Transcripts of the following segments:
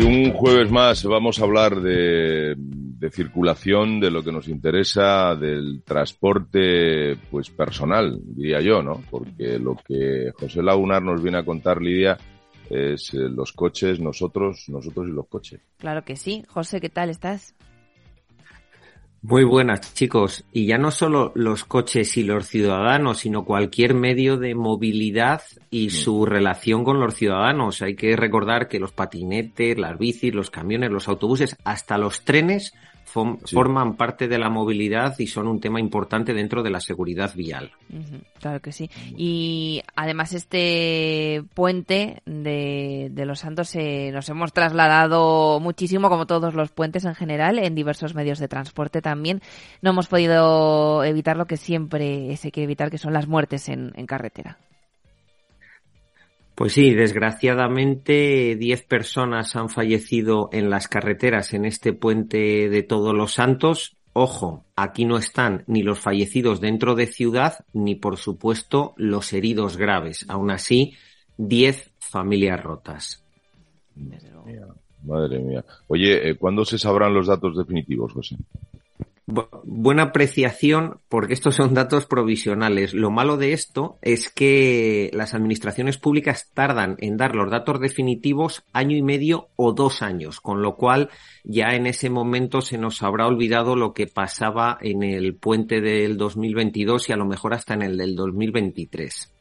Un jueves más vamos a hablar de, de, circulación, de lo que nos interesa, del transporte, pues personal, diría yo, ¿no? Porque lo que José Lagunar nos viene a contar, Lidia, es eh, los coches, nosotros, nosotros y los coches. Claro que sí. José, ¿qué tal estás? Muy buenas, chicos. Y ya no solo los coches y los ciudadanos, sino cualquier medio de movilidad y su relación con los ciudadanos. Hay que recordar que los patinetes, las bicis, los camiones, los autobuses, hasta los trenes forman parte de la movilidad y son un tema importante dentro de la seguridad vial. claro que sí. Y además este puente de, de Los Santos eh, nos hemos trasladado muchísimo, como todos los puentes en general, en diversos medios de transporte también. No hemos podido evitar lo que siempre se quiere evitar, que son las muertes en carretera. Pues sí, desgraciadamente 10 personas han fallecido en las carreteras en este puente de Todos los Santos. Ojo, aquí no están ni los fallecidos dentro de ciudad, ni por supuesto los heridos graves. Aún así, 10 familias rotas. Madre mía. Oye, eh, ¿cuándo se sabrán los datos definitivos, José? Buena apreciación porque estos son datos provisionales. Lo malo de esto es que las administraciones públicas tardan en dar los datos definitivos año y medio o dos años, con lo cual ya en ese momento se nos habrá olvidado lo que pasaba en el puente del 2022 y a lo mejor hasta en el del 2023.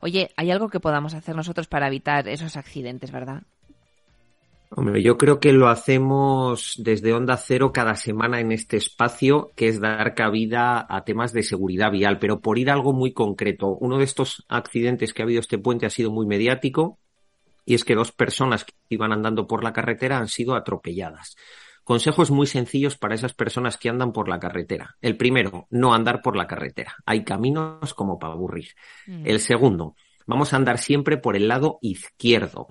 Oye, ¿hay algo que podamos hacer nosotros para evitar esos accidentes, verdad? Hombre, yo creo que lo hacemos desde Onda Cero cada semana en este espacio, que es dar cabida a temas de seguridad vial, pero por ir a algo muy concreto. Uno de estos accidentes que ha habido este puente ha sido muy mediático, y es que dos personas que iban andando por la carretera han sido atropelladas. Consejos muy sencillos para esas personas que andan por la carretera. El primero, no andar por la carretera. Hay caminos como para aburrir. Mm. El segundo, vamos a andar siempre por el lado izquierdo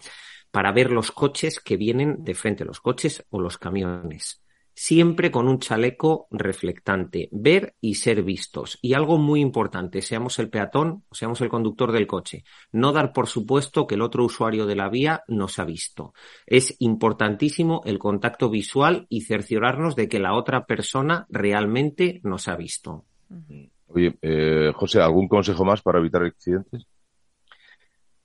para ver los coches que vienen de frente, los coches o los camiones. Siempre con un chaleco reflectante, ver y ser vistos. Y algo muy importante, seamos el peatón o seamos el conductor del coche, no dar por supuesto que el otro usuario de la vía nos ha visto. Es importantísimo el contacto visual y cerciorarnos de que la otra persona realmente nos ha visto. Oye, eh, José, ¿algún consejo más para evitar accidentes?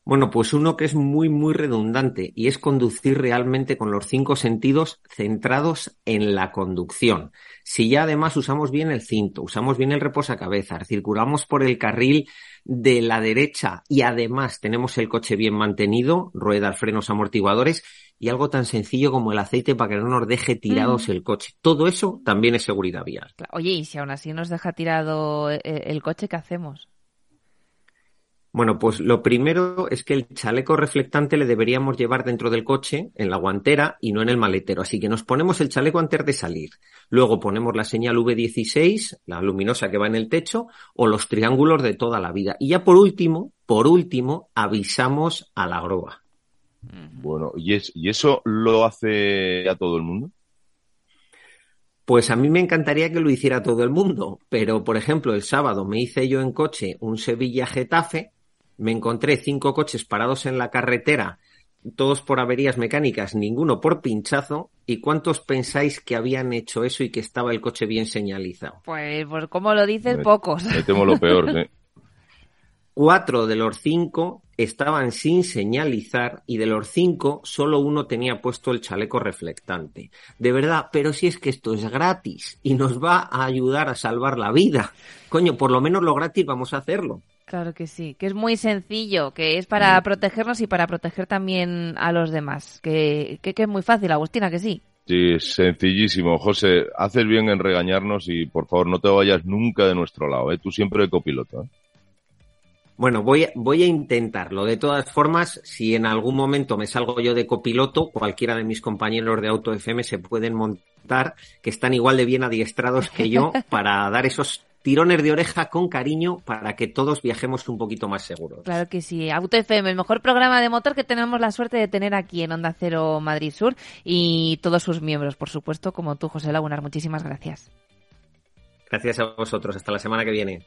Bueno, pues uno que es muy, muy redundante y es conducir realmente con los cinco sentidos centrados en la conducción. Si ya además usamos bien el cinto, usamos bien el reposacabezas, circulamos por el carril de la derecha y además tenemos el coche bien mantenido, ruedas, frenos, amortiguadores y algo tan sencillo como el aceite para que no nos deje tirados mm. el coche. Todo eso también es seguridad vial. Oye, y si aún así nos deja tirado eh, el coche, ¿qué hacemos? Bueno, pues lo primero es que el chaleco reflectante le deberíamos llevar dentro del coche, en la guantera y no en el maletero. Así que nos ponemos el chaleco antes de salir. Luego ponemos la señal V16, la luminosa que va en el techo, o los triángulos de toda la vida. Y ya por último, por último, avisamos a la grúa. Bueno, ¿y, es, ¿y eso lo hace a todo el mundo? Pues a mí me encantaría que lo hiciera todo el mundo, pero por ejemplo el sábado me hice yo en coche un Sevilla-Getafe me encontré cinco coches parados en la carretera, todos por averías mecánicas, ninguno por pinchazo. ¿Y cuántos pensáis que habían hecho eso y que estaba el coche bien señalizado? Pues, por como lo dices, pocos. Me temo lo peor, ¿eh? Cuatro de los cinco estaban sin señalizar y de los cinco solo uno tenía puesto el chaleco reflectante. De verdad, pero si es que esto es gratis y nos va a ayudar a salvar la vida. Coño, por lo menos lo gratis vamos a hacerlo. Claro que sí, que es muy sencillo, que es para protegernos y para proteger también a los demás. Que, que, es muy fácil, Agustina, que sí. Sí, sencillísimo. José, haces bien en regañarnos y por favor no te vayas nunca de nuestro lado, ¿eh? Tú siempre de copiloto. ¿eh? Bueno, voy, voy a intentarlo. De todas formas, si en algún momento me salgo yo de copiloto, cualquiera de mis compañeros de Auto FM se pueden montar, que están igual de bien adiestrados que yo para dar esos tirones de oreja con cariño para que todos viajemos un poquito más seguros. Claro que sí. Auto FM, el mejor programa de motor que tenemos la suerte de tener aquí en Onda Cero Madrid Sur y todos sus miembros, por supuesto, como tú, José Lagunar. Muchísimas gracias. Gracias a vosotros. Hasta la semana que viene.